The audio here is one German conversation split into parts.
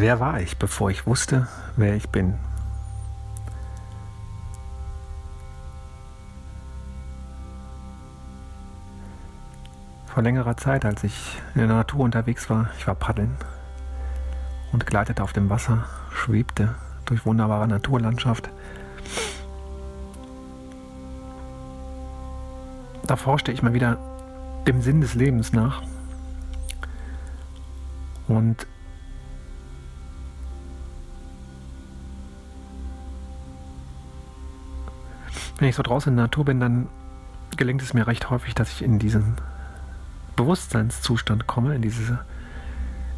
Wer war ich, bevor ich wusste, wer ich bin? Vor längerer Zeit, als ich in der Natur unterwegs war, ich war paddeln und gleitete auf dem Wasser, schwebte durch wunderbare Naturlandschaft. Da forschte ich mal wieder dem Sinn des Lebens nach. Und wenn ich so draußen in der Natur bin, dann gelingt es mir recht häufig, dass ich in diesen Bewusstseinszustand komme, in, diese,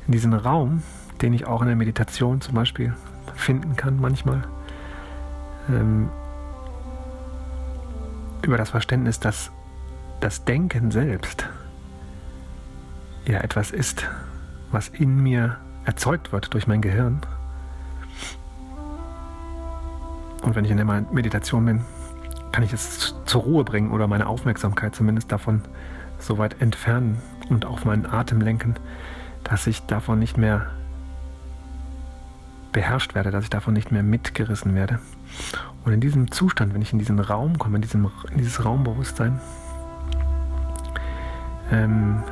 in diesen Raum, den ich auch in der Meditation zum Beispiel finden kann manchmal. Ähm, über das Verständnis, dass das Denken selbst ja etwas ist, was in mir erzeugt wird durch mein Gehirn. Und wenn ich in der Meditation bin, kann ich es zur Ruhe bringen oder meine Aufmerksamkeit zumindest davon so weit entfernen und auf meinen Atem lenken, dass ich davon nicht mehr beherrscht werde, dass ich davon nicht mehr mitgerissen werde. Und in diesem Zustand, wenn ich in diesen Raum komme, in, diesem, in dieses Raumbewusstsein, ähm,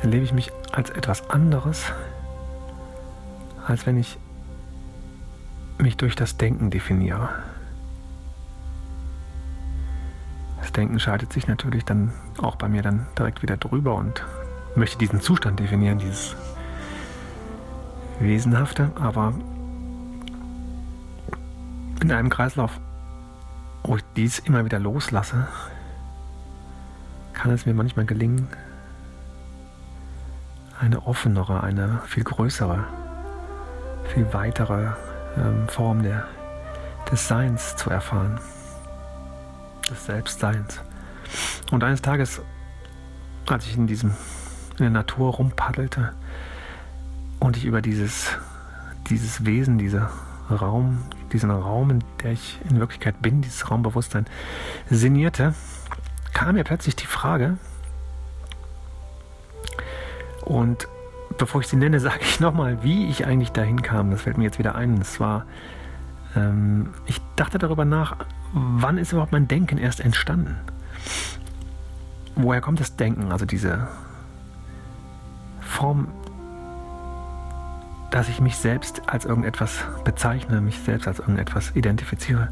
erlebe ich mich als etwas anderes, als wenn ich mich durch das Denken definiere. Das Denken schaltet sich natürlich dann auch bei mir dann direkt wieder drüber und möchte diesen Zustand definieren, dieses Wesenhafte, aber in einem Kreislauf, wo ich dies immer wieder loslasse, kann es mir manchmal gelingen, eine offenere, eine viel größere, viel weitere ähm, Form der, des Seins zu erfahren, des Selbstseins. Und eines Tages, als ich in diesem in der Natur rumpaddelte und ich über dieses, dieses Wesen, dieser Raum, diesen Raum, in der ich in Wirklichkeit bin, dieses Raumbewusstsein sinnierte, kam mir plötzlich die Frage, und bevor ich sie nenne, sage ich nochmal, wie ich eigentlich dahin kam. Das fällt mir jetzt wieder ein. Und zwar, ähm, ich dachte darüber nach, wann ist überhaupt mein Denken erst entstanden? Woher kommt das Denken, also diese Form, dass ich mich selbst als irgendetwas bezeichne, mich selbst als irgendetwas identifiziere?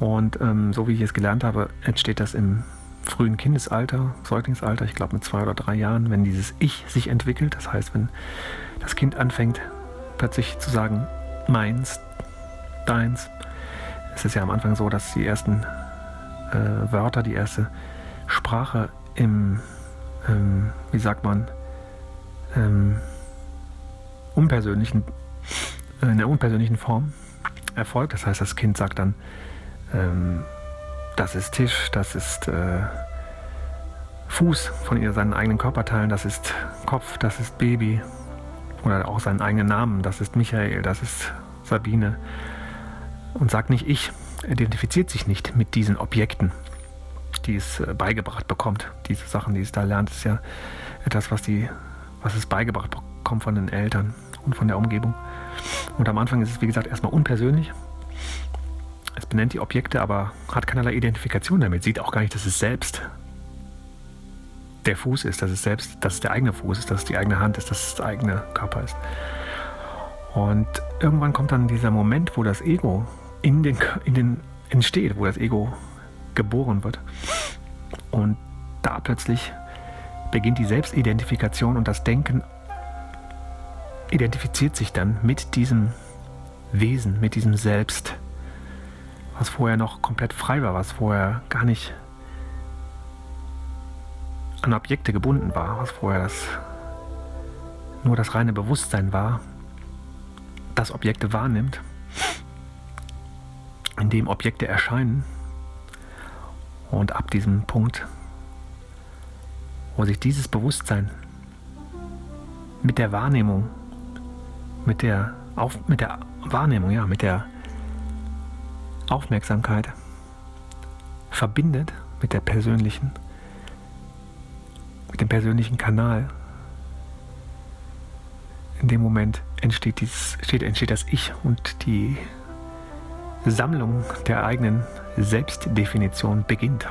Und ähm, so wie ich es gelernt habe, entsteht das im frühen Kindesalter, Säuglingsalter, ich glaube mit zwei oder drei Jahren, wenn dieses Ich sich entwickelt, das heißt, wenn das Kind anfängt, plötzlich zu sagen, meins, deins. Es ist ja am Anfang so, dass die ersten äh, Wörter, die erste Sprache im, ähm, wie sagt man, ähm, unpersönlichen, äh, in der unpersönlichen Form erfolgt. Das heißt, das Kind sagt dann, ähm, das ist Tisch, das ist äh, Fuß von ihr, seinen eigenen Körperteilen, das ist Kopf, das ist Baby oder auch seinen eigenen Namen, das ist Michael, das ist Sabine und sagt nicht ich, identifiziert sich nicht mit diesen Objekten, die es äh, beigebracht bekommt. Diese Sachen, die es da lernt, ist ja etwas, was, die, was es beigebracht bekommt von den Eltern und von der Umgebung. Und am Anfang ist es, wie gesagt, erstmal unpersönlich benennt die Objekte, aber hat keinerlei Identifikation damit, sieht auch gar nicht, dass es selbst der Fuß ist, dass es selbst, dass es der eigene Fuß ist, dass es die eigene Hand ist, dass es der eigene Körper ist. Und irgendwann kommt dann dieser Moment, wo das Ego in den, in den entsteht, wo das Ego geboren wird. Und da plötzlich beginnt die Selbstidentifikation und das Denken identifiziert sich dann mit diesem Wesen, mit diesem Selbst was vorher noch komplett frei war, was vorher gar nicht an Objekte gebunden war, was vorher das nur das reine Bewusstsein war, das Objekte wahrnimmt, in dem Objekte erscheinen. Und ab diesem Punkt, wo sich dieses Bewusstsein mit der Wahrnehmung, mit der, Auf, mit der Wahrnehmung, ja, mit der Aufmerksamkeit verbindet mit der persönlichen, mit dem persönlichen Kanal, in dem Moment entsteht, dieses, entsteht, entsteht das Ich und die Sammlung der eigenen Selbstdefinition beginnt.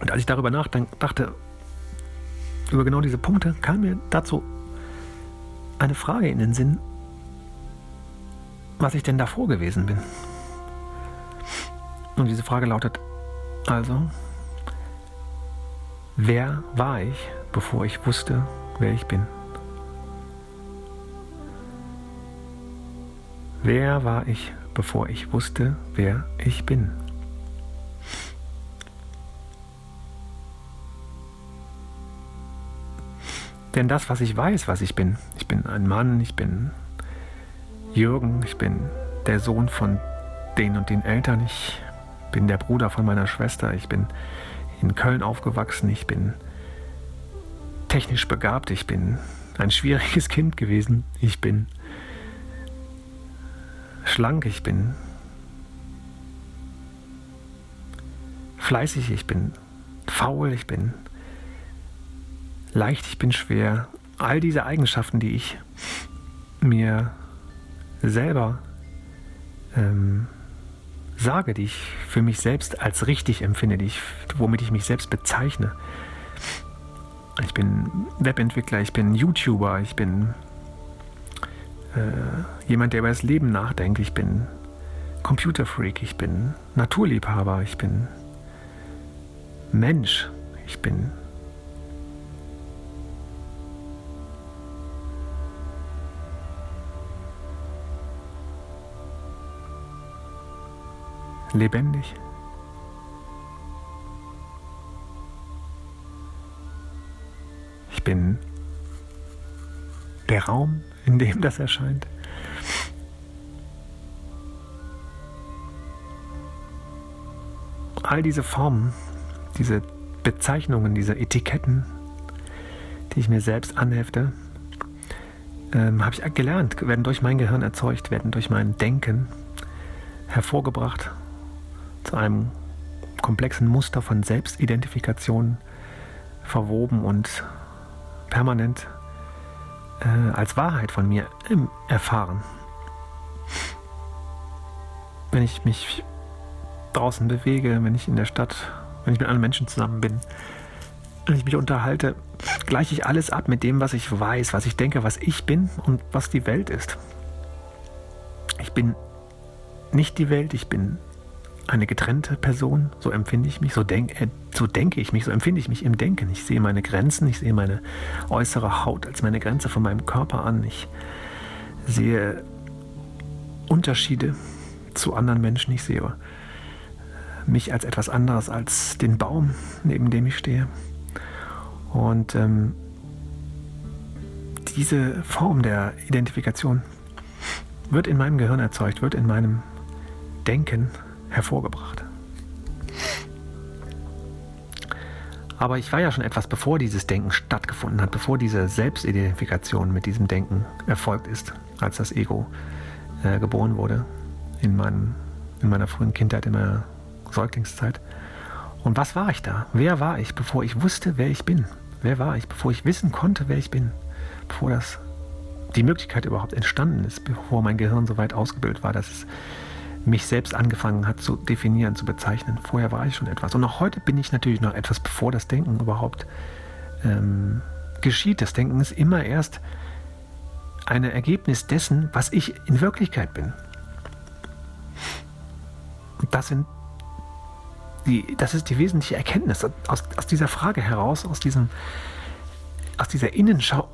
Und als ich darüber nachdachte, über genau diese Punkte, kam mir dazu eine Frage in den Sinn, was ich denn davor gewesen bin. Und diese Frage lautet also, wer war ich, bevor ich wusste, wer ich bin? Wer war ich, bevor ich wusste, wer ich bin? Denn das, was ich weiß, was ich bin, ich bin ein Mann, ich bin Jürgen, ich bin der Sohn von den und den Eltern, ich bin der Bruder von meiner Schwester, ich bin in Köln aufgewachsen, ich bin technisch begabt, ich bin ein schwieriges Kind gewesen, ich bin schlank, ich bin fleißig, ich bin faul, ich bin leicht, ich bin schwer. All diese Eigenschaften, die ich mir selber ähm, sage, die ich für mich selbst als richtig empfinde, die ich, womit ich mich selbst bezeichne. Ich bin Webentwickler, ich bin YouTuber, ich bin äh, jemand, der über das Leben nachdenkt, ich bin Computerfreak, ich bin Naturliebhaber, ich bin Mensch, ich bin lebendig. Ich bin der Raum, in dem das erscheint. All diese Formen, diese Bezeichnungen, diese Etiketten, die ich mir selbst anhefte, ähm, habe ich gelernt, werden durch mein Gehirn erzeugt, werden durch mein Denken hervorgebracht zu einem komplexen Muster von Selbstidentifikation verwoben und permanent äh, als Wahrheit von mir erfahren. Wenn ich mich draußen bewege, wenn ich in der Stadt, wenn ich mit anderen Menschen zusammen bin, wenn ich mich unterhalte, gleiche ich alles ab mit dem, was ich weiß, was ich denke, was ich bin und was die Welt ist. Ich bin nicht die Welt, ich bin eine getrennte Person, so empfinde ich mich, so, denk, äh, so denke ich mich, so empfinde ich mich im Denken. Ich sehe meine Grenzen, ich sehe meine äußere Haut als meine Grenze von meinem Körper an. Ich sehe Unterschiede zu anderen Menschen. Ich sehe mich als etwas anderes als den Baum, neben dem ich stehe. Und ähm, diese Form der Identifikation wird in meinem Gehirn erzeugt, wird in meinem Denken hervorgebracht. Aber ich war ja schon etwas, bevor dieses Denken stattgefunden hat, bevor diese Selbstidentifikation mit diesem Denken erfolgt ist, als das Ego äh, geboren wurde in, meinem, in meiner frühen Kindheit, in meiner Säuglingszeit. Und was war ich da? Wer war ich, bevor ich wusste, wer ich bin? Wer war ich, bevor ich wissen konnte, wer ich bin? Bevor das die Möglichkeit überhaupt entstanden ist, bevor mein Gehirn so weit ausgebildet war, dass es mich selbst angefangen hat zu definieren, zu bezeichnen. Vorher war ich schon etwas. Und auch heute bin ich natürlich noch etwas, bevor das Denken überhaupt ähm, geschieht. Das Denken ist immer erst ein Ergebnis dessen, was ich in Wirklichkeit bin. Und das sind die, das ist die wesentliche Erkenntnis aus, aus dieser Frage heraus, aus diesem, aus dieser Innenschau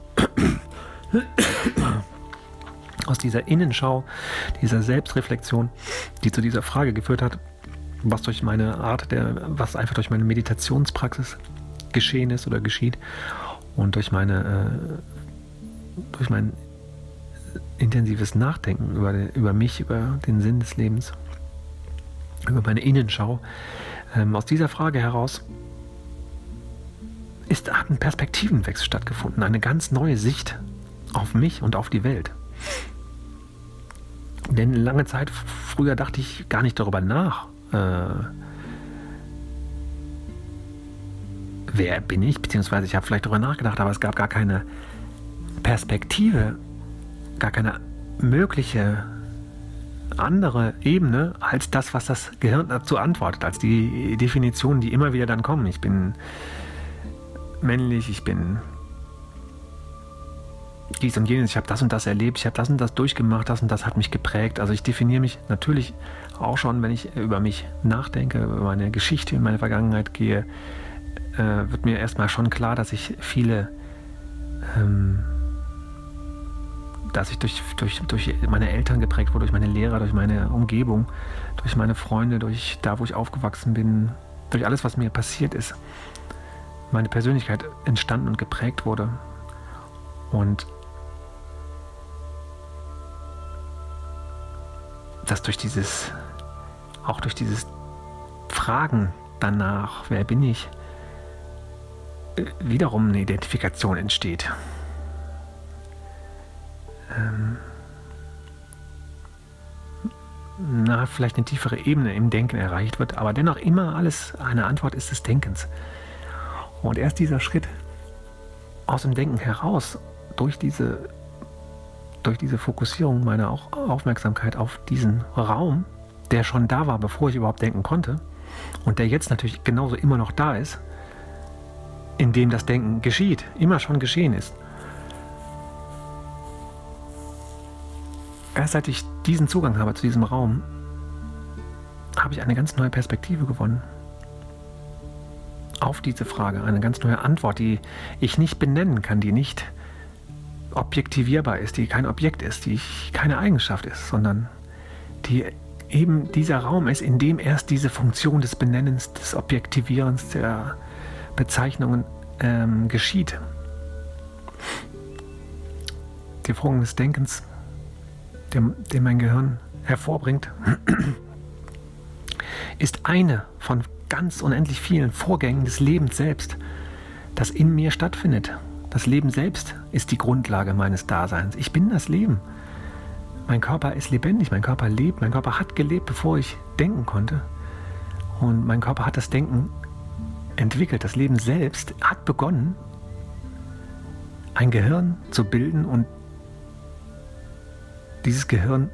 aus dieser Innenschau, dieser Selbstreflexion, die zu dieser Frage geführt hat, was durch meine Art der, was einfach durch meine Meditationspraxis geschehen ist oder geschieht und durch meine, äh, durch mein intensives Nachdenken über, über mich, über den Sinn des Lebens, über meine Innenschau. Ähm, aus dieser Frage heraus ist, hat ein Perspektivenwechsel stattgefunden, eine ganz neue Sicht auf mich und auf die Welt. Denn lange Zeit früher dachte ich gar nicht darüber nach. Äh, wer bin ich? Beziehungsweise ich habe vielleicht darüber nachgedacht, aber es gab gar keine Perspektive, gar keine mögliche andere Ebene als das, was das Gehirn dazu antwortet, als die Definitionen, die immer wieder dann kommen. Ich bin männlich, ich bin dies und jenes, ich habe das und das erlebt, ich habe das und das durchgemacht, das und das hat mich geprägt. Also ich definiere mich natürlich auch schon, wenn ich über mich nachdenke, über meine Geschichte in meine Vergangenheit gehe, äh, wird mir erstmal schon klar, dass ich viele ähm, dass ich durch, durch, durch meine Eltern geprägt wurde, durch meine Lehrer, durch meine Umgebung, durch meine Freunde, durch da, wo ich aufgewachsen bin, durch alles, was mir passiert ist, meine Persönlichkeit entstanden und geprägt wurde. Und dass durch dieses, auch durch dieses Fragen danach, wer bin ich, äh, wiederum eine Identifikation entsteht ähm, na, vielleicht eine tiefere Ebene im Denken erreicht wird, aber dennoch immer alles eine Antwort ist des Denkens. Und erst dieser Schritt aus dem Denken heraus, durch diese, durch diese Fokussierung meiner Aufmerksamkeit auf diesen Raum, der schon da war, bevor ich überhaupt denken konnte, und der jetzt natürlich genauso immer noch da ist, in dem das Denken geschieht, immer schon geschehen ist, erst seit ich diesen Zugang habe zu diesem Raum, habe ich eine ganz neue Perspektive gewonnen. Auf diese Frage, eine ganz neue Antwort, die ich nicht benennen kann, die nicht objektivierbar ist, die kein Objekt ist, die keine Eigenschaft ist, sondern die eben dieser Raum ist, in dem erst diese Funktion des Benennens, des Objektivierens der Bezeichnungen ähm, geschieht. Die Form des Denkens den, den mein Gehirn hervorbringt, ist eine von ganz unendlich vielen Vorgängen des Lebens selbst, das in mir stattfindet. Das Leben selbst ist die Grundlage meines Daseins. Ich bin das Leben. Mein Körper ist lebendig, mein Körper lebt, mein Körper hat gelebt, bevor ich denken konnte. Und mein Körper hat das Denken entwickelt. Das Leben selbst hat begonnen, ein Gehirn zu bilden und dieses Gehirn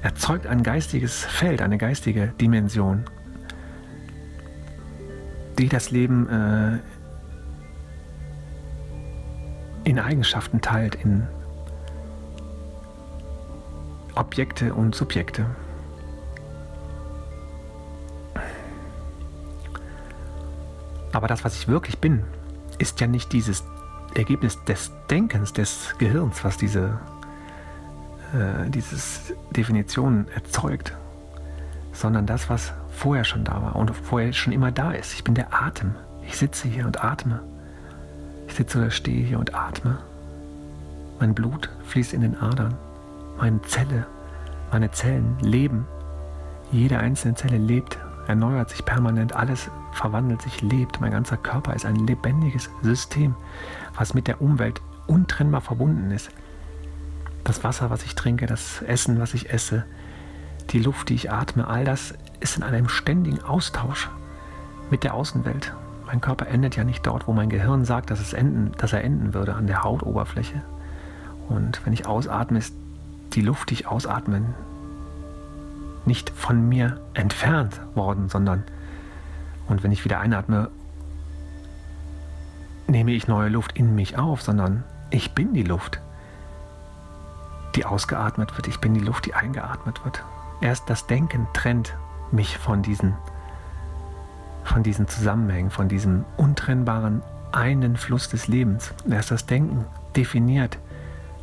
erzeugt ein geistiges Feld, eine geistige Dimension, die das Leben äh, in Eigenschaften teilt, in Objekte und Subjekte. Aber das, was ich wirklich bin, ist ja nicht dieses Ergebnis des Denkens des Gehirns, was diese äh, dieses Definition erzeugt, sondern das, was vorher schon da war und vorher schon immer da ist. Ich bin der Atem. Ich sitze hier und atme. Ich sitze oder stehe hier und atme. Mein Blut fließt in den Adern. Meine Zelle, meine Zellen leben. Jede einzelne Zelle lebt, erneuert sich permanent. Alles verwandelt sich, lebt. Mein ganzer Körper ist ein lebendiges System, was mit der Umwelt untrennbar verbunden ist das Wasser, was ich trinke, das Essen, was ich esse, die Luft, die ich atme, all das ist in einem ständigen Austausch mit der Außenwelt. Mein Körper endet ja nicht dort, wo mein Gehirn sagt, dass, es enden, dass er enden würde, an der Hautoberfläche. Und wenn ich ausatme, ist die Luft, die ich ausatme, nicht von mir entfernt worden, sondern und wenn ich wieder einatme, nehme ich neue Luft in mich auf, sondern ich bin die Luft die ausgeatmet wird. Ich bin die Luft, die eingeatmet wird. Erst das Denken trennt mich von diesen, von diesen Zusammenhängen, von diesem untrennbaren einen Fluss des Lebens. Erst das Denken definiert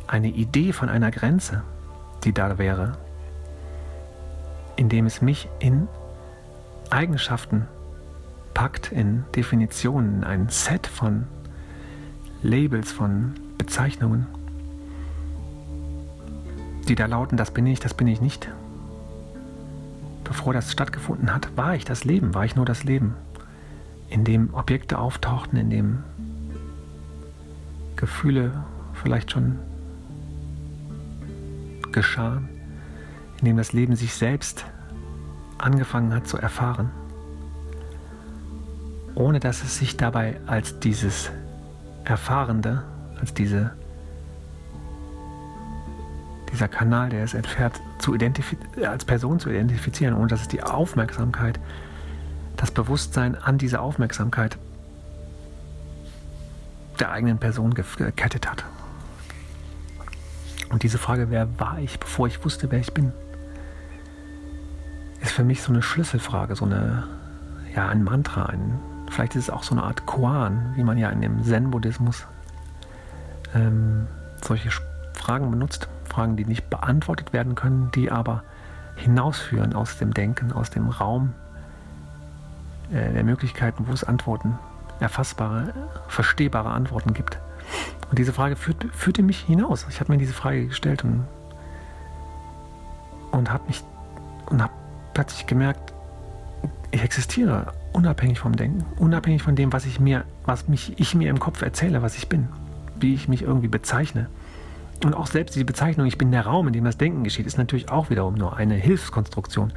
eine Idee von einer Grenze, die da wäre, indem es mich in Eigenschaften packt, in Definitionen, in ein Set von Labels, von Bezeichnungen die da lauten, das bin ich, das bin ich nicht. Bevor das stattgefunden hat, war ich das Leben, war ich nur das Leben, in dem Objekte auftauchten, in dem Gefühle vielleicht schon geschahen, in dem das Leben sich selbst angefangen hat zu erfahren, ohne dass es sich dabei als dieses Erfahrende, als diese dieser Kanal, der es entfährt, zu als Person zu identifizieren, ohne dass es die Aufmerksamkeit, das Bewusstsein an diese Aufmerksamkeit der eigenen Person gekettet hat. Und diese Frage, wer war ich, bevor ich wusste, wer ich bin, ist für mich so eine Schlüsselfrage, so eine, ja, ein Mantra, ein, vielleicht ist es auch so eine Art Koan, wie man ja in dem Zen-Buddhismus ähm, solche Fragen benutzt. Fragen, die nicht beantwortet werden können, die aber hinausführen aus dem Denken, aus dem Raum äh, der Möglichkeiten, wo es Antworten, erfassbare, verstehbare Antworten gibt. Und diese Frage führt, führte mich hinaus. Ich habe mir diese Frage gestellt und, und habe mich und habe plötzlich gemerkt, ich existiere unabhängig vom Denken, unabhängig von dem, was ich mir, was mich ich mir im Kopf erzähle, was ich bin, wie ich mich irgendwie bezeichne. Und auch selbst die Bezeichnung, ich bin der Raum, in dem das Denken geschieht, ist natürlich auch wiederum nur eine Hilfskonstruktion.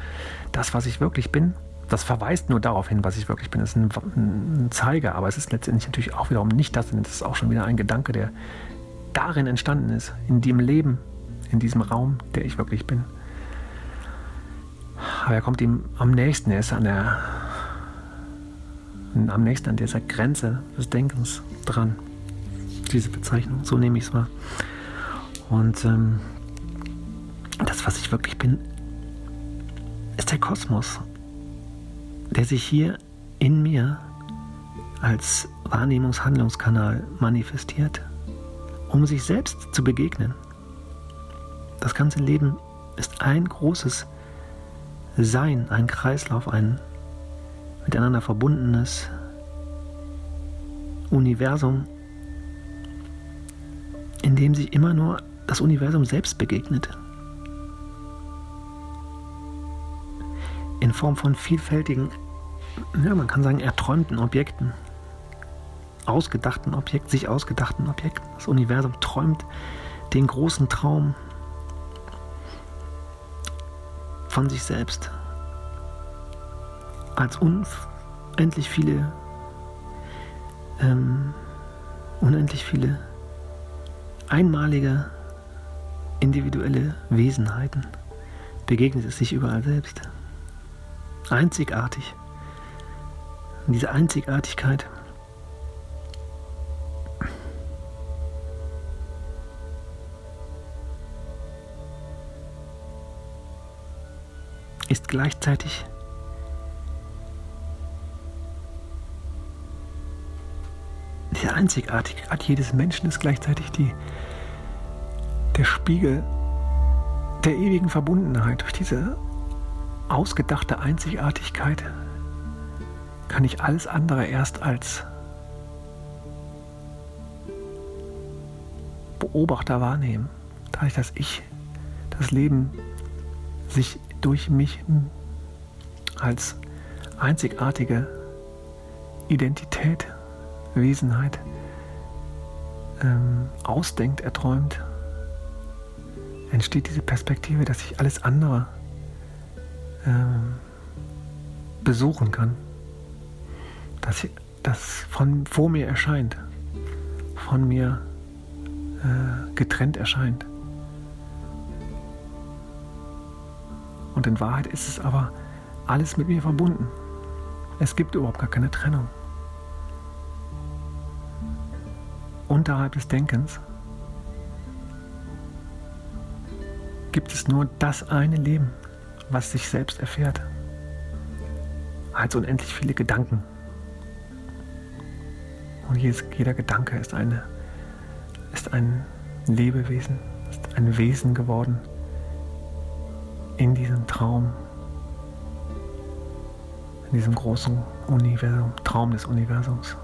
Das, was ich wirklich bin, das verweist nur darauf hin, was ich wirklich bin. Das ist ein, ein Zeiger, aber es ist letztendlich natürlich auch wiederum nicht das, denn das ist auch schon wieder ein Gedanke, der darin entstanden ist, in dem Leben, in diesem Raum, der ich wirklich bin. Aber er kommt ihm am nächsten, er ist an der, am nächsten an dieser Grenze des Denkens dran. Diese Bezeichnung, so nehme ich es wahr. Und ähm, das, was ich wirklich bin, ist der Kosmos, der sich hier in mir als Wahrnehmungshandlungskanal manifestiert, um sich selbst zu begegnen. Das ganze Leben ist ein großes Sein, ein Kreislauf, ein miteinander verbundenes Universum, in dem sich immer nur das Universum selbst begegnet. In Form von vielfältigen, ja, man kann sagen, erträumten Objekten. Ausgedachten Objekten, sich ausgedachten Objekten. Das Universum träumt den großen Traum von sich selbst. Als unendlich viele, ähm, unendlich viele einmalige individuelle Wesenheiten begegnet es sich überall selbst. Einzigartig. Und diese Einzigartigkeit ist gleichzeitig die Einzigartigkeit jedes Menschen ist gleichzeitig die der Spiegel der ewigen Verbundenheit. Durch diese ausgedachte Einzigartigkeit kann ich alles andere erst als Beobachter wahrnehmen. Dadurch, dass ich das Leben sich durch mich als einzigartige Identität, Wesenheit ähm, ausdenkt, erträumt, entsteht diese Perspektive, dass ich alles andere ähm, besuchen kann. Dass das von vor mir erscheint, von mir äh, getrennt erscheint. Und in Wahrheit ist es aber alles mit mir verbunden. Es gibt überhaupt gar keine Trennung. Unterhalb des Denkens gibt es nur das eine Leben, was sich selbst erfährt. Als unendlich viele Gedanken. Und jedes, jeder Gedanke ist, eine, ist ein Lebewesen, ist ein Wesen geworden in diesem Traum, in diesem großen Universum, Traum des Universums.